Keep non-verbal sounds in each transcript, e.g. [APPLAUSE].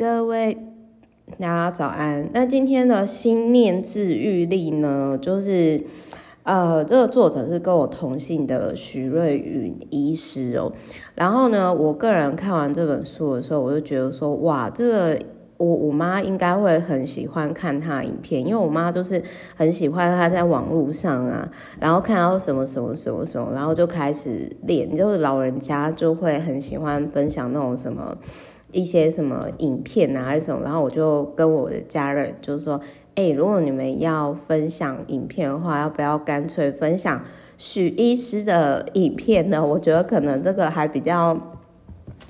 各位，大家早安。那今天的心念治愈力呢，就是呃，这个作者是跟我同姓的许瑞云医师哦。然后呢，我个人看完这本书的时候，我就觉得说，哇，这个。我我妈应该会很喜欢看她的影片，因为我妈就是很喜欢她在网络上啊，然后看到什么什么什么什么，然后就开始练。就是老人家就会很喜欢分享那种什么一些什么影片啊，还是什么，然后我就跟我的家人就是说，哎，如果你们要分享影片的话，要不要干脆分享许医师的影片呢？我觉得可能这个还比较，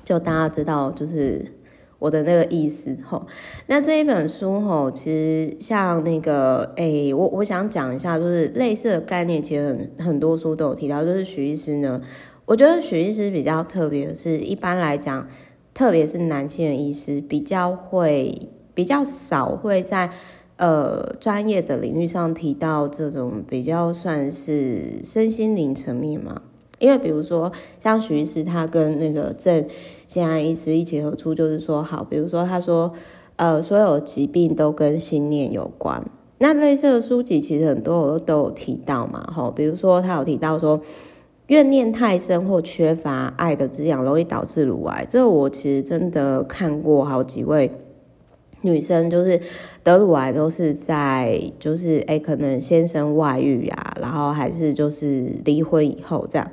就大家知道就是。我的那个意思吼，那这一本书吼，其实像那个诶、欸，我我想讲一下，就是类似的概念，其实很很多书都有提到。就是许医师呢，我觉得许医师比较特别的是，一般来讲，特别是男性的医师，比较会比较少会在呃专业的领域上提到这种比较算是身心灵层面嘛。因为比如说像许医师，他跟那个郑建安医师一起合出，就是说好，比如说他说，呃，所有疾病都跟心念有关。那类似的书籍其实很多我都都有提到嘛，吼，比如说他有提到说，怨念太深或缺乏爱的滋养，容易导致乳癌。这个我其实真的看过好几位。女生就是得乳癌都是在就是哎、可能先生外遇啊，然后还是就是离婚以后这样。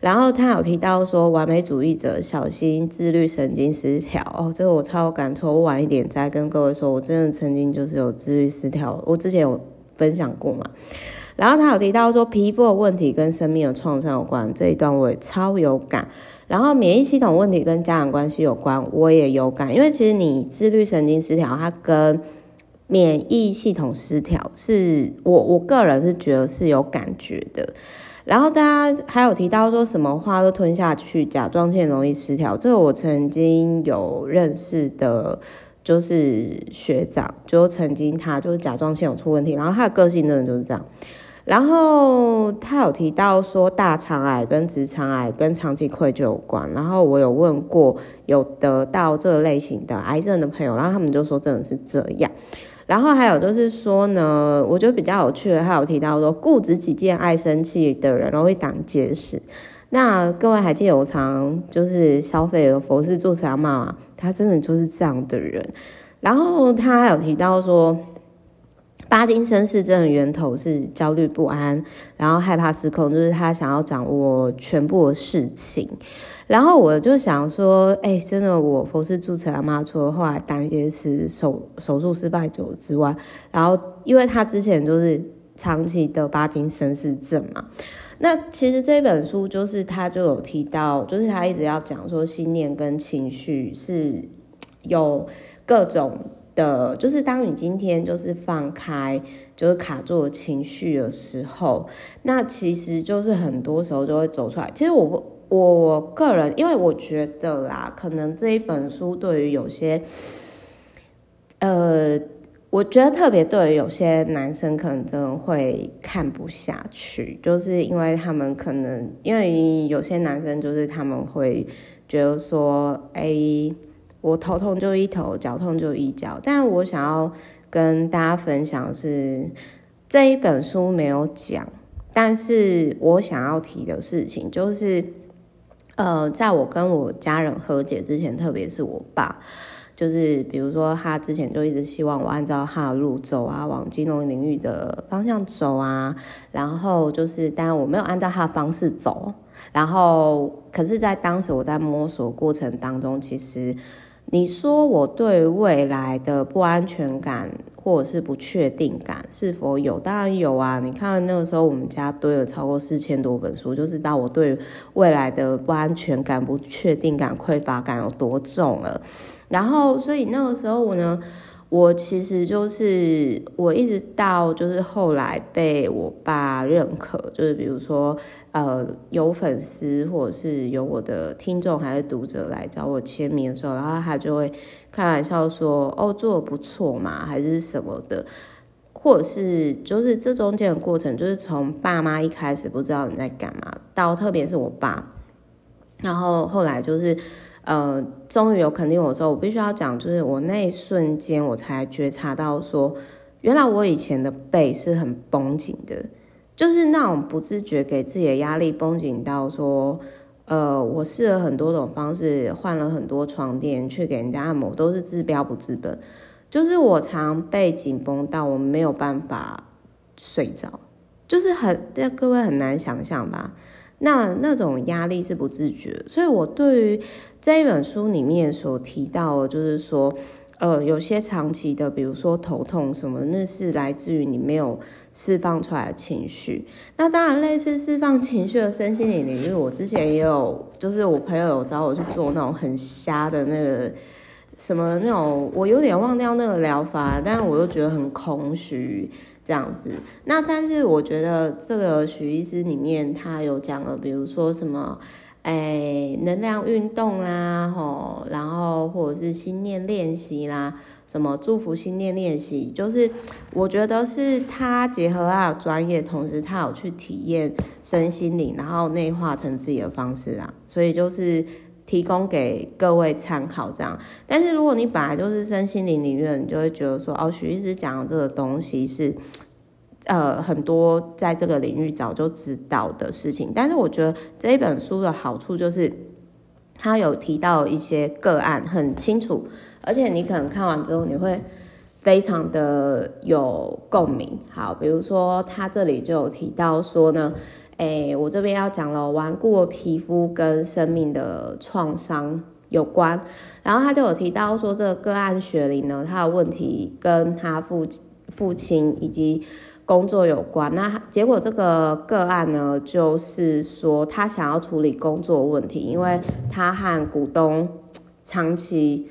然后他有提到说，完美主义者小心自律神经失调哦，这个我超感触。我晚一点再跟各位说，我真的曾经就是有自律失调，我之前有分享过嘛。然后他有提到说，皮肤的问题跟生命的创伤有关，这一段我也超有感。然后免疫系统问题跟家长关系有关，我也有感，因为其实你自律神经失调，它跟免疫系统失调是我我个人是觉得是有感觉的。然后大家还有提到说什么话都吞下去，甲状腺容易失调，这个我曾经有认识的，就是学长，就曾经他就是甲状腺有出问题，然后他的个性真的就是这样。然后他有提到说，大肠癌跟直肠癌跟长期愧疚有关。然后我有问过有得到这类型的癌症的朋友，然后他们就说真的是这样。然后还有就是说呢，我觉得比较有趣的，他有提到说，固执己见、爱生气的人容易胆结石。那各位还记得我常就是消费的佛氏住持阿嬷吗？他真的就是这样的人。然后他还有提到说。巴金森氏症的源头是焦虑不安，然后害怕失控，就是他想要掌握全部的事情。然后我就想说，哎、真的，我佛氏住持阿妈除了后来胆结石手手术失败走之外，然后因为他之前就是长期的巴金森氏症嘛，那其实这本书就是他就有提到，就是他一直要讲说，信念跟情绪是有各种。的，就是当你今天就是放开，就是卡住情绪的时候，那其实就是很多时候就会走出来。其实我我个人，因为我觉得啦，可能这一本书对于有些，呃，我觉得特别对于有些男生可能真的会看不下去，就是因为他们可能因为有些男生就是他们会觉得说，哎、欸。我头痛就一头，脚痛就一脚。但我想要跟大家分享的是这一本书没有讲，但是我想要提的事情就是，呃，在我跟我家人和解之前，特别是我爸，就是比如说他之前就一直希望我按照他的路走啊，往金融领域的方向走啊，然后就是，但我没有按照他的方式走，然后可是，在当时我在摸索过程当中，其实。你说我对未来的不安全感或者是不确定感是否有？当然有啊！你看那个时候我们家堆了超过四千多本书，就知道我对未来的不安全感、不确定感、匮乏感有多重了。然后，所以那个时候我呢。我其实就是我一直到就是后来被我爸认可，就是比如说呃有粉丝或者是有我的听众还是读者来找我签名的时候，然后他就会开玩笑说哦，做的不错嘛，还是什么的，或者是就是这中间的过程，就是从爸妈一开始不知道你在干嘛，到特别是我爸，然后后来就是。呃，终于有肯定我之后，我必须要讲，就是我那一瞬间我才觉察到说，原来我以前的背是很绷紧的，就是那种不自觉给自己的压力绷紧到说，呃，我试了很多种方式，换了很多床垫去给人家按摩，都是治标不治本，就是我常被紧绷到我没有办法睡着。就是很，各位很难想象吧？那那种压力是不自觉，所以我对于这一本书里面所提到，就是说，呃，有些长期的，比如说头痛什么，那是来自于你没有释放出来的情绪。[LAUGHS] 那当然，类似释放情绪的身心灵领域，我之前也有，就是我朋友有找我去做那种很瞎的那个什么那种，我有点忘掉那个疗法，但是我又觉得很空虚。这样子，那但是我觉得这个许医师里面他有讲了，比如说什么，哎，能量运动啦，吼，然后或者是心念练习啦，什么祝福心念练习，就是我觉得是他结合他的专业，同时他有去体验身心灵，然后内化成自己的方式啦，所以就是。提供给各位参考，这样。但是如果你本来就是身心灵领域，你就会觉得说，哦，许医师讲的这个东西是，呃，很多在这个领域早就知道的事情。但是我觉得这一本书的好处就是，他有提到一些个案很清楚，而且你可能看完之后你会非常的有共鸣。好，比如说他这里就有提到说呢。哎，我这边要讲了，顽固的皮肤跟生命的创伤有关。然后他就有提到说，这个个案雪玲呢，他的问题跟他父父亲以及工作有关。那结果这个个案呢，就是说他想要处理工作问题，因为他和股东长期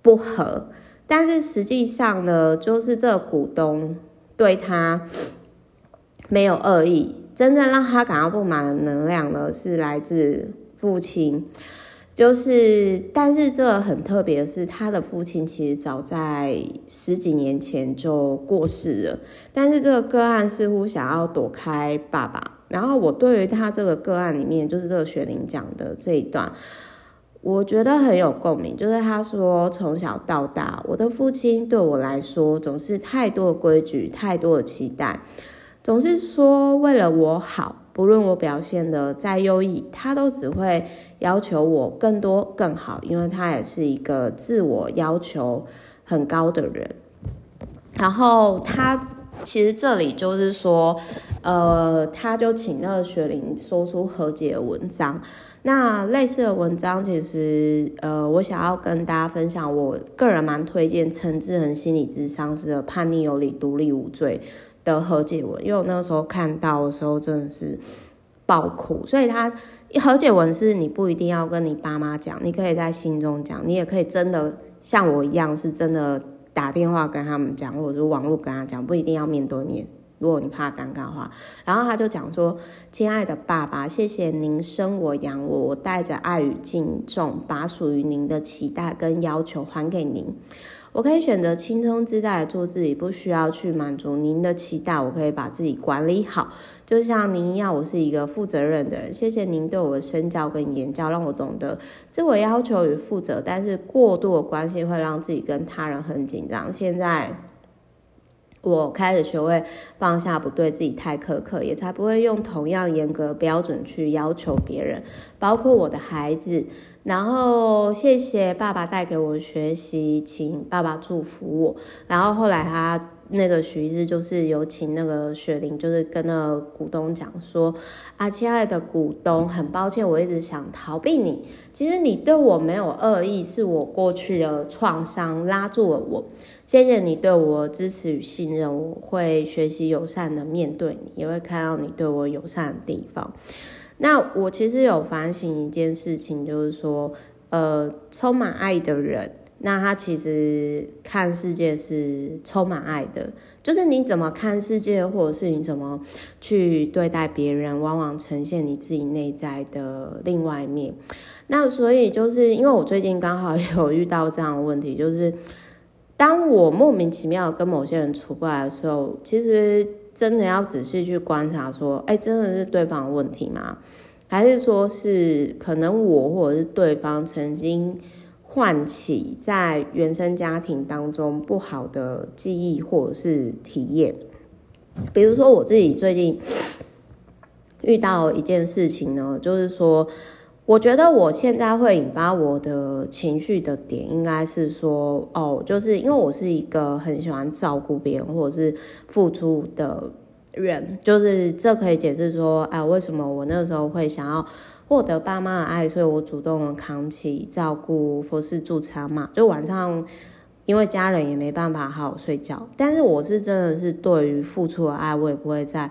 不和。但是实际上呢，就是这股东对他没有恶意。真正让他感到不满的能量呢，是来自父亲。就是，但是这个很特别的是，他的父亲其实早在十几年前就过世了。但是这个个案似乎想要躲开爸爸。然后我对于他这个个案里面，就是这个雪玲讲的这一段，我觉得很有共鸣。就是他说，从小到大，我的父亲对我来说总是太多的规矩，太多的期待。总是说为了我好，不论我表现得再优异，他都只会要求我更多更好，因为他也是一个自我要求很高的人。然后他其实这里就是说，呃，他就请那个雪玲说出和解文章。那类似的文章，其实呃，我想要跟大家分享，我个人蛮推荐陈志恒心理智商师的《叛逆有理，独立无罪》。的和解文，因为我那个时候看到的时候真的是爆哭，所以他和解文是你不一定要跟你爸妈讲，你可以在心中讲，你也可以真的像我一样，是真的打电话跟他们讲，或者是网络跟他讲，不一定要面对面。如果你怕尴尬的话，然后他就讲说：“亲爱的爸爸，谢谢您生我养我，我带着爱与敬重，把属于您的期待跟要求还给您。”我可以选择轻松自在的做自己，不需要去满足您的期待。我可以把自己管理好，就像您一样，我是一个负责任的人。谢谢您对我的身教跟言教，让我懂得自我要求与负责。但是过度的关系会让自己跟他人很紧张。现在我开始学会放下，不对自己太苛刻，也才不会用同样严格标准去要求别人，包括我的孩子。然后谢谢爸爸带给我学习，请爸爸祝福我。然后后来他那个徐医师就是有请那个雪玲，就是跟那个股东讲说：“啊，亲爱的股东，很抱歉，我一直想逃避你。其实你对我没有恶意，是我过去的创伤拉住了我。谢谢你对我支持与信任，我会学习友善的面对你，也会看到你对我友善的地方。”那我其实有反省一件事情，就是说，呃，充满爱的人，那他其实看世界是充满爱的。就是你怎么看世界，或者是你怎么去对待别人，往往呈现你自己内在的另外一面。那所以就是因为我最近刚好有遇到这样的问题，就是当我莫名其妙跟某些人处不来的时候，其实。真的要仔细去观察，说，哎，真的是对方的问题吗？还是说是可能我或者是对方曾经唤起在原生家庭当中不好的记忆或者是体验？比如说我自己最近遇到一件事情呢，就是说。我觉得我现在会引发我的情绪的点，应该是说，哦，就是因为我是一个很喜欢照顾别人或者是付出的人，就是这可以解释说，哎，为什么我那个时候会想要获得爸妈的爱，所以我主动的扛起照顾服侍助餐嘛，就晚上因为家人也没办法好好睡觉，但是我是真的是对于付出的爱，我也不会再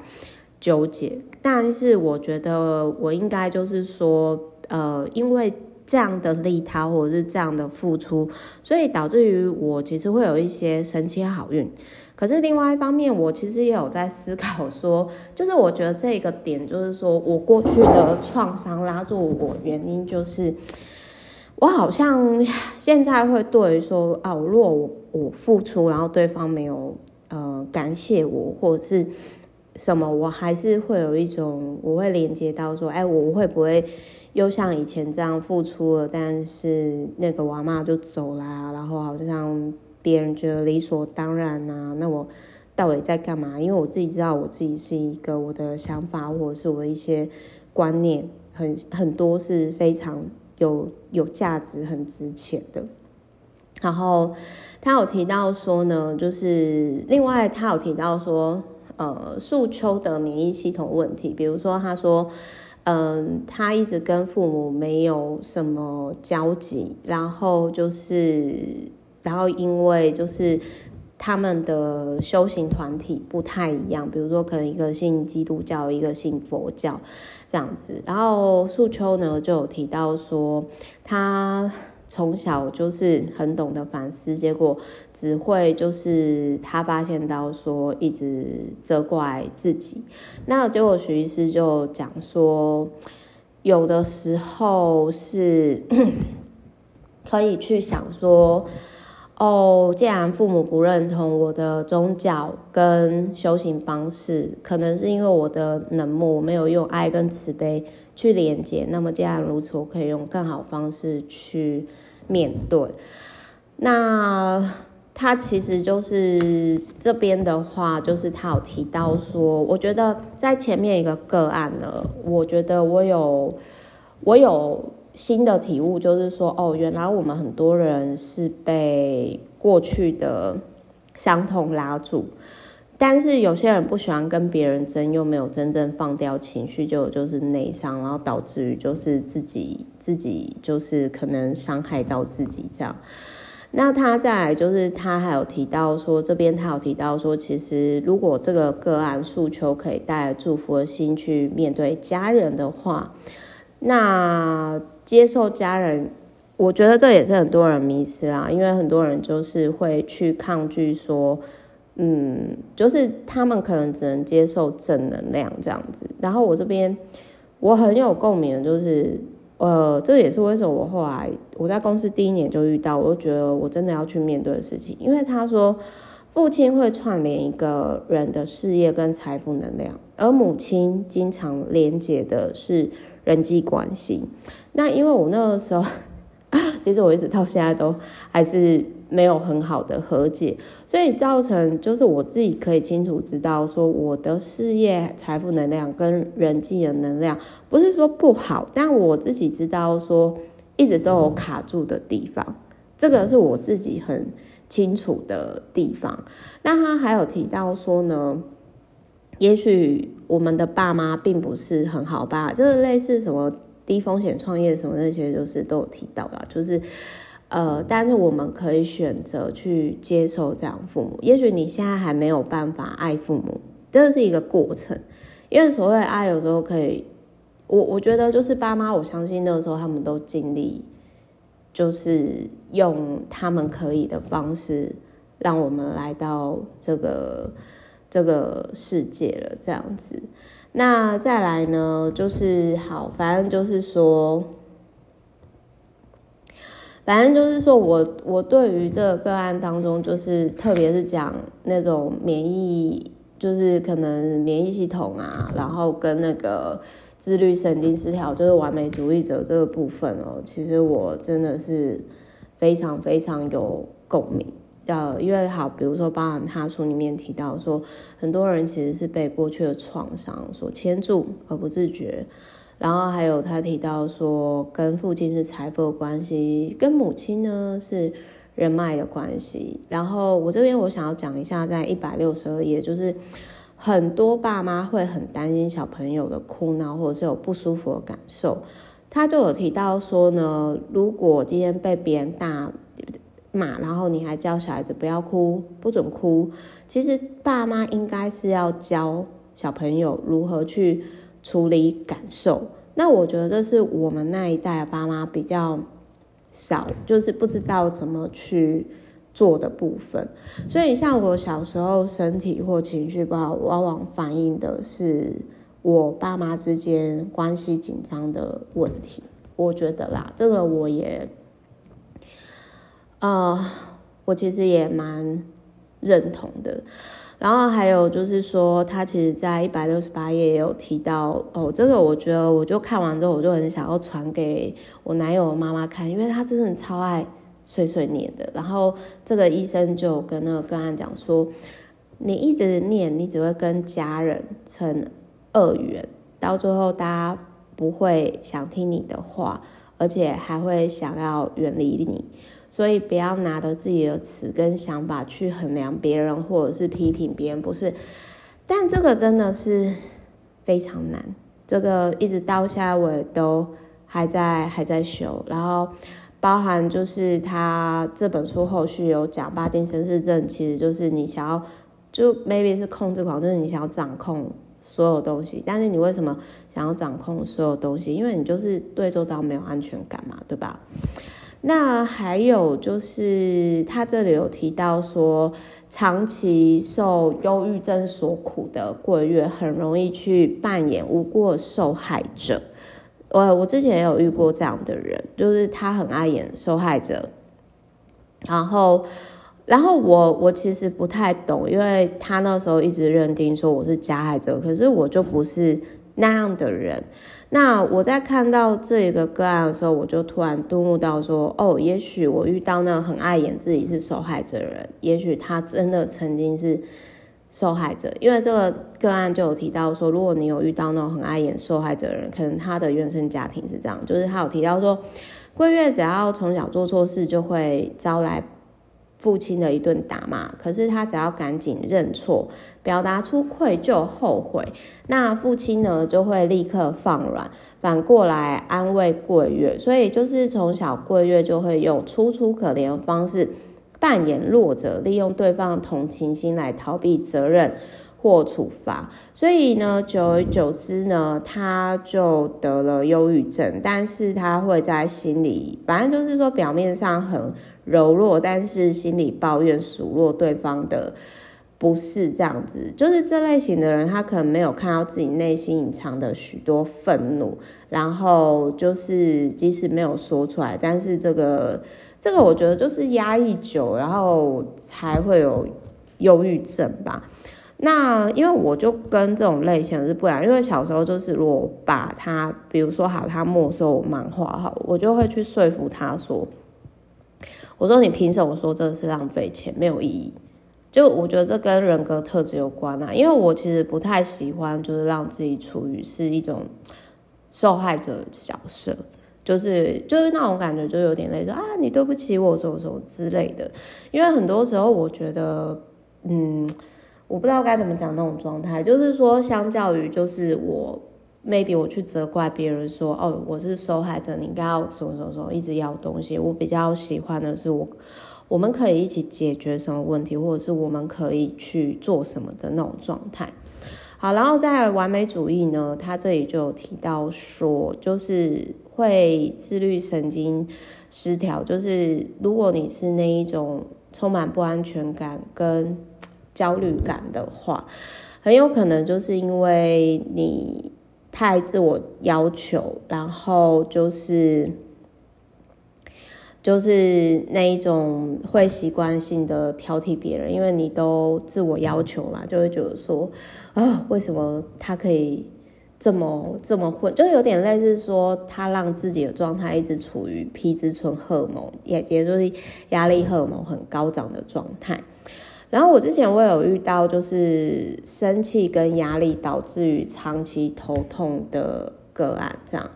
纠结，但是我觉得我应该就是说。呃，因为这样的利他或者是这样的付出，所以导致于我其实会有一些神奇好运。可是另外一方面，我其实也有在思考说，[LAUGHS] 就是我觉得这个点，就是说我过去的创伤拉住我，原因就是我好像现在会对于说啊，如果我付出，然后对方没有呃感谢我，或者是什么，我还是会有一种我会连接到说，哎，我会不会？又像以前这样付出了，但是那个娃妈就走啦，然后好像别人觉得理所当然呐、啊，那我到底在干嘛？因为我自己知道我自己是一个我的想法或者是我的一些观念很很多是非常有有价值、很值钱的。然后他有提到说呢，就是另外他有提到说，呃，树丘的免疫系统问题，比如说他说。嗯，他一直跟父母没有什么交集，然后就是，然后因为就是他们的修行团体不太一样，比如说可能一个信基督教，一个信佛教这样子。然后素秋呢就有提到说他。从小就是很懂得反思，结果只会就是他发现到说一直责怪自己，那结果徐医师就讲说，有的时候是 [CLEARS THROAT] 可以去想说，哦，既然父母不认同我的宗教跟修行方式，可能是因为我的冷漠，我没有用爱跟慈悲。去连接，那么既然如此，我可以用更好方式去面对。那他其实就是这边的话，就是他有提到说，我觉得在前面一个个案呢，我觉得我有我有新的体悟，就是说，哦，原来我们很多人是被过去的伤痛拉住。但是有些人不喜欢跟别人争，又没有真正放掉情绪，就就是内伤，然后导致于就是自己自己就是可能伤害到自己这样。那他再来就是他还有提到说，这边他有提到说，其实如果这个个案诉求可以带祝福的心去面对家人的话，那接受家人，我觉得这也是很多人迷失啦，因为很多人就是会去抗拒说。嗯，就是他们可能只能接受正能量这样子，然后我这边我很有共鸣，就是呃，这也是为什么我后来我在公司第一年就遇到，我就觉得我真的要去面对的事情，因为他说父亲会串联一个人的事业跟财富能量，而母亲经常连接的是人际关系。那因为我那个时候，[LAUGHS] 其实我一直到现在都还是。没有很好的和解，所以造成就是我自己可以清楚知道说，我的事业、财富能量跟人际的能量不是说不好，但我自己知道说一直都有卡住的地方，这个是我自己很清楚的地方。那他还有提到说呢，也许我们的爸妈并不是很好吧，就是类似什么低风险创业什么那些，就是都有提到啦，就是。呃，但是我们可以选择去接受这样父母。也许你现在还没有办法爱父母，这是一个过程。因为所谓爱，有时候可以，我我觉得就是爸妈，我相信那个时候他们都尽力，就是用他们可以的方式，让我们来到这个这个世界了，这样子。那再来呢，就是好，反正就是说。反正就是说我，我对于这个个案当中，就是特别是讲那种免疫，就是可能免疫系统啊，然后跟那个自律神经失调，就是完美主义者这个部分哦，其实我真的是非常非常有共鸣。呃，因为好，比如说，包含他书里面提到说，很多人其实是被过去的创伤所牵住而不自觉。然后还有他提到说，跟父亲是财富的关系，跟母亲呢是人脉的关系。然后我这边我想要讲一下，在一百六十二页，就是很多爸妈会很担心小朋友的哭闹或者是有不舒服的感受。他就有提到说呢，如果今天被别人大骂，然后你还教小孩子不要哭，不准哭，其实爸妈应该是要教小朋友如何去。处理感受，那我觉得这是我们那一代的爸妈比较少，就是不知道怎么去做的部分。所以像我小时候身体或情绪不好，往往反映的是我爸妈之间关系紧张的问题。我觉得啦，这个我也，呃，我其实也蛮认同的。然后还有就是说，他其实在一百六十八页也有提到哦，这个我觉得我就看完之后，我就很想要传给我男友妈妈看，因为他真的超爱碎碎念的。然后这个医生就跟那个个案讲说，你一直念，你只会跟家人成恶缘，到最后大家不会想听你的话，而且还会想要远离你。所以不要拿着自己的词跟想法去衡量别人，或者是批评别人，不是。但这个真的是非常难，这个一直到现在我都还在还在修。然后包含就是他这本书后续有讲巴金森氏症，其实就是你想要就 maybe 是控制狂，就是你想要掌控所有东西。但是你为什么想要掌控所有东西？因为你就是对周遭没有安全感嘛，对吧？那还有就是，他这里有提到说，长期受忧郁症所苦的贵月，很容易去扮演无辜受害者。我我之前也有遇过这样的人，就是他很爱演受害者。然后，然后我我其实不太懂，因为他那时候一直认定说我是加害者，可是我就不是那样的人。那我在看到这个个案的时候，我就突然顿悟到说，哦，也许我遇到那很爱演自己是受害者的人，也许他真的曾经是受害者。因为这个个案就有提到说，如果你有遇到那种很爱演受害者的人，可能他的原生家庭是这样，就是他有提到说，贵月只要从小做错事，就会招来。父亲的一顿打骂，可是他只要赶紧认错，表达出愧疚、后悔，那父亲呢就会立刻放软，反过来安慰桂月。所以就是从小桂月就会用楚楚可怜的方式扮演弱者，利用对方的同情心来逃避责任或处罚。所以呢，久而久之呢，他就得了忧郁症。但是他会在心里，反正就是说表面上很。柔弱，但是心里抱怨数落对方的不是这样子，就是这类型的人，他可能没有看到自己内心隐藏的许多愤怒，然后就是即使没有说出来，但是这个这个我觉得就是压抑久，然后才会有忧郁症吧。那因为我就跟这种类型是不一样，因为小时候就是如果把他，比如说好，他没收我漫画好，我就会去说服他说。我说你凭什么说这是浪费钱，没有意义？就我觉得这跟人格特质有关啊，因为我其实不太喜欢，就是让自己处于是一种受害者的角色，就是就是那种感觉，就有点类似啊，你对不起我，什么什么之类的。因为很多时候我觉得，嗯，我不知道该怎么讲那种状态，就是说，相较于就是我。Maybe 我去责怪别人说，哦，我是受害者，你应该要什么什么什么一直要东西。我比较喜欢的是我，我们可以一起解决什么问题，或者是我们可以去做什么的那种状态。好，然后在完美主义呢，他这里就有提到说，就是会自律神经失调，就是如果你是那一种充满不安全感跟焦虑感的话，很有可能就是因为你。太自我要求，然后就是就是那一种会习惯性的挑剔别人，因为你都自我要求嘛，就会觉得说啊、哦，为什么他可以这么这么混，就有点类似说他让自己的状态一直处于皮质醇荷尔蒙，也也就是压力荷尔蒙很高涨的状态。然后我之前我有遇到，就是生气跟压力导致于长期头痛的个案，这样。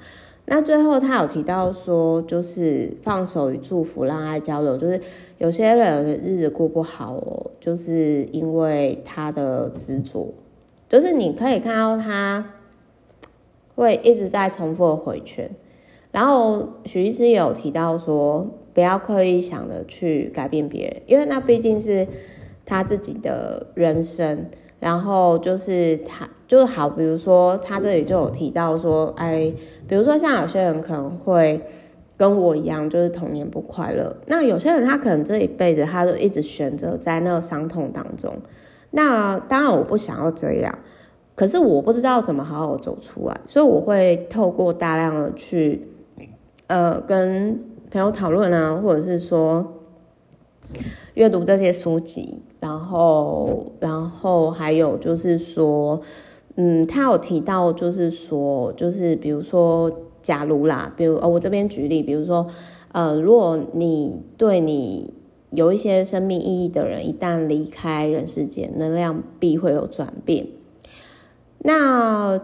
那最后他有提到说，就是放手与祝福，让爱交流。就是有些人的日子过不好哦，就是因为他的执着，就是你可以看到他会一直在重复的回圈。然后许医师有提到说，不要刻意想着去改变别人，因为那毕竟是。他自己的人生，然后就是他就是好，比如说他这里就有提到说，哎，比如说像有些人可能会跟我一样，就是童年不快乐。那有些人他可能这一辈子他都一直选择在那个伤痛当中。那当然我不想要这样，可是我不知道怎么好好走出来，所以我会透过大量的去呃跟朋友讨论啊，或者是说阅读这些书籍。然后，然后还有就是说，嗯，他有提到，就是说，就是比如说，假如啦，比如呃，我这边举例，比如说，呃，如果你对你有一些生命意义的人，一旦离开人世间，能量必会有转变。那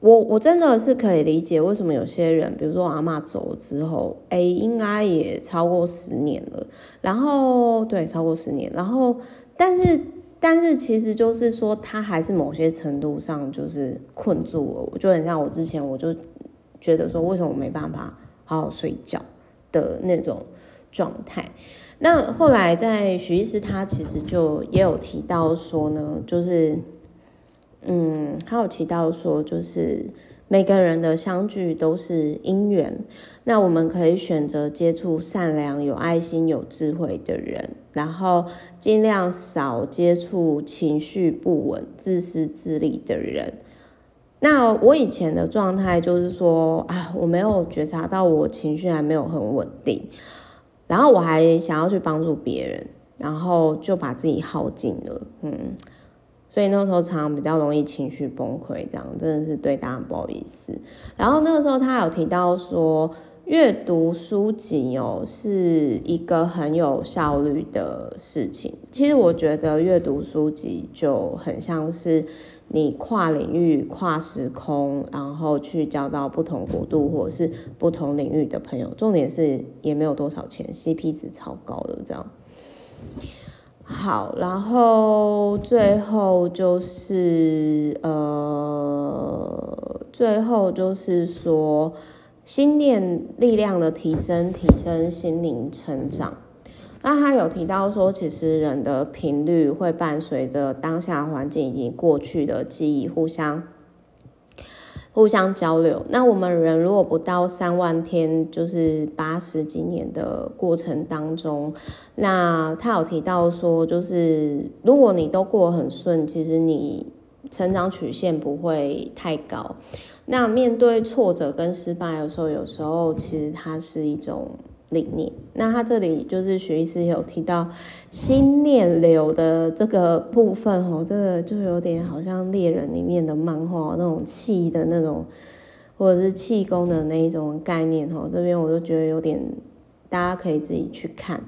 我我真的是可以理解为什么有些人，比如说阿嬷走之后，哎，应该也超过十年了，然后对，超过十年，然后。但是，但是，其实就是说，他还是某些程度上就是困住了。我就很像我之前，我就觉得说，为什么我没办法好好睡觉的那种状态。那后来在许医师他其实就也有提到说呢，就是，嗯，他有提到说，就是。每个人的相聚都是因缘，那我们可以选择接触善良、有爱心、有智慧的人，然后尽量少接触情绪不稳、自私自利的人。那我以前的状态就是说啊，我没有觉察到我情绪还没有很稳定，然后我还想要去帮助别人，然后就把自己耗尽了，嗯。所以那个时候常常比较容易情绪崩溃，这样真的是对大家不好意思。然后那个时候他有提到说，阅读书籍哦是一个很有效率的事情。其实我觉得阅读书籍就很像是你跨领域、跨时空，然后去交到不同国度或者是不同领域的朋友。重点是也没有多少钱，CP 值超高的这样。好，然后最后就是呃，最后就是说，心念力量的提升，提升心灵成长。那他有提到说，其实人的频率会伴随着当下环境以及过去的记忆互相。互相交流。那我们人如果不到三万天，就是八十几年的过程当中，那他有提到说，就是如果你都过得很顺，其实你成长曲线不会太高。那面对挫折跟失败的时候，有时候其实它是一种。理念，那他这里就是许医师有提到心念流的这个部分哦，这个就有点好像猎人里面的漫画那种气的那种，或者是气功的那一种概念哦，这边我就觉得有点，大家可以自己去看。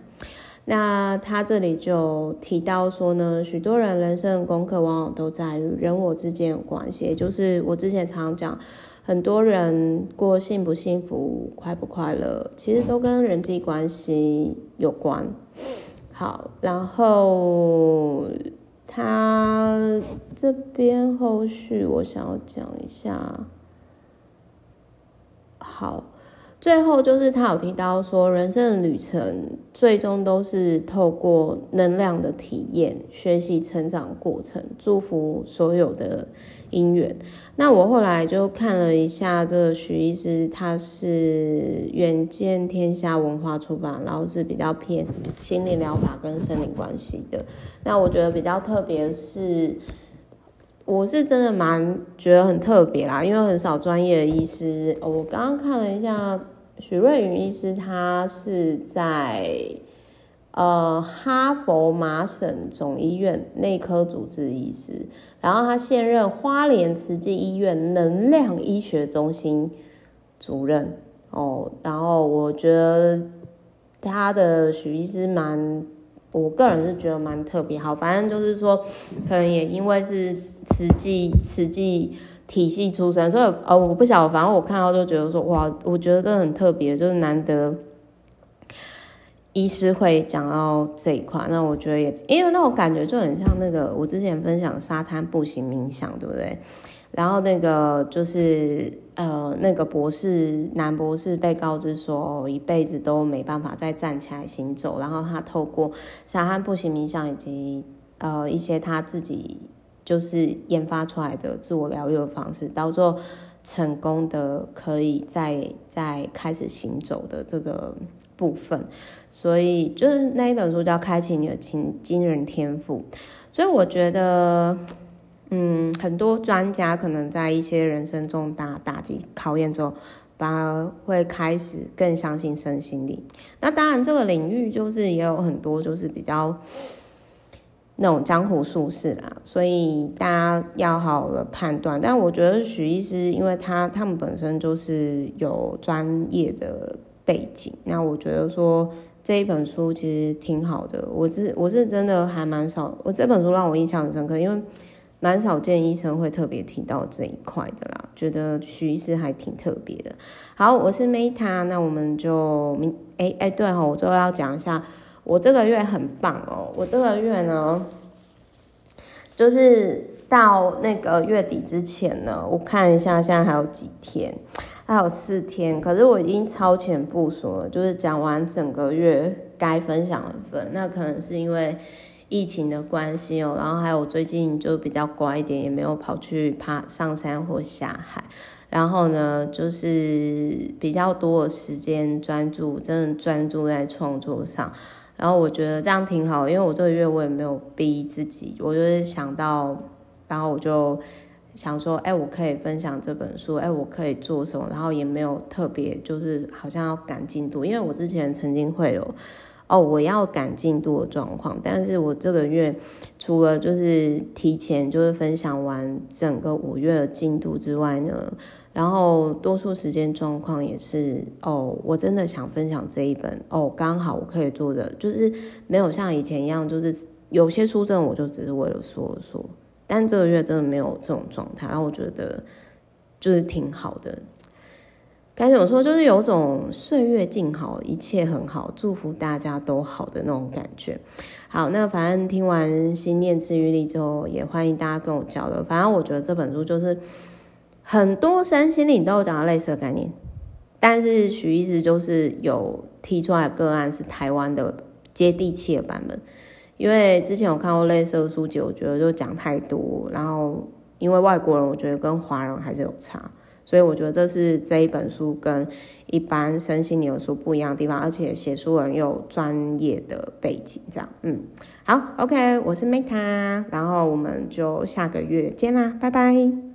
那他这里就提到说呢，许多人人生的功课往往都在于人我之间有关系，也就是我之前常常讲。很多人过幸不幸福、快不快乐，其实都跟人际关系有关。好，然后他这边后续我想要讲一下。好，最后就是他有提到说，人生的旅程最终都是透过能量的体验、学习、成长过程，祝福所有的。姻缘，那我后来就看了一下这个徐医师，他是远见天下文化出版，然后是比较偏心理疗法跟生理关系的。那我觉得比较特别是，我是真的蛮觉得很特别啦，因为很少专业的医师。我刚刚看了一下许瑞允医师，他是在呃哈佛麻省总医院内科主治医师，然后他现任花莲慈济医院能量医学中心主任哦，然后我觉得他的许医师蛮，我个人是觉得蛮特别好，反正就是说，可能也因为是慈济慈济体系出身，所以呃我不晓得，反正我看到就觉得说哇，我觉得真的很特别，就是难得。医师会讲到这一块，那我觉得也，因为那种感觉就很像那个我之前分享沙滩步行冥想，对不对？然后那个就是呃，那个博士男博士被告知说，一辈子都没办法再站起来行走，然后他透过沙滩步行冥想以及呃一些他自己就是研发出来的自我疗愈的方式，到最后成功的可以再再开始行走的这个。部分，所以就是那一本书叫《开启你的惊惊人天赋》，所以我觉得，嗯，很多专家可能在一些人生重大打击考验之后，反而会开始更相信身心灵。那当然，这个领域就是也有很多就是比较那种江湖术士啦，所以大家要好好的判断。但我觉得许医师，因为他他们本身就是有专业的。背景，那我觉得说这一本书其实挺好的。我是我是真的还蛮少，我这本书让我印象很深刻，因为蛮少见医生会特别提到这一块的啦。觉得徐医师还挺特别的。好，我是 Meta，那我们就明哎哎对哈，我最后要讲一下，我这个月很棒哦。我这个月呢，就是到那个月底之前呢，我看一下现在还有几天。还有四天，可是我已经超前部署了，就是讲完整个月该分享的分。那可能是因为疫情的关系哦，然后还有我最近就比较乖一点，也没有跑去爬上山或下海。然后呢，就是比较多的时间专注，真的专注在创作上。然后我觉得这样挺好，因为我这个月我也没有逼自己，我就是想到，然后我就。想说，哎、我可以分享这本书，哎、我可以做什么，然后也没有特别，就是好像要赶进度，因为我之前曾经会有，哦，我要赶进度的状况，但是我这个月除了就是提前就是分享完整个五月的进度之外呢，然后多数时间状况也是，哦，我真的想分享这一本，哦，刚好我可以做的，就是没有像以前一样，就是有些书证我就只是为了说说。但这个月真的没有这种状态，然后我觉得就是挺好的。该怎么说？就是有种岁月静好，一切很好，祝福大家都好的那种感觉。好，那反正听完心念治愈力之后，也欢迎大家跟我交流。反正我觉得这本书就是很多身心灵都有讲到类似的概念，但是许医师就是有提出来个案是台湾的接地气的版本。因为之前有看过类似的书籍，我觉得就讲太多，然后因为外国人，我觉得跟华人还是有差，所以我觉得这是这一本书跟一般身心灵的书不一样的地方，而且写书人有专业的背景，这样，嗯，好，OK，我是 Meta，然后我们就下个月见啦，拜拜。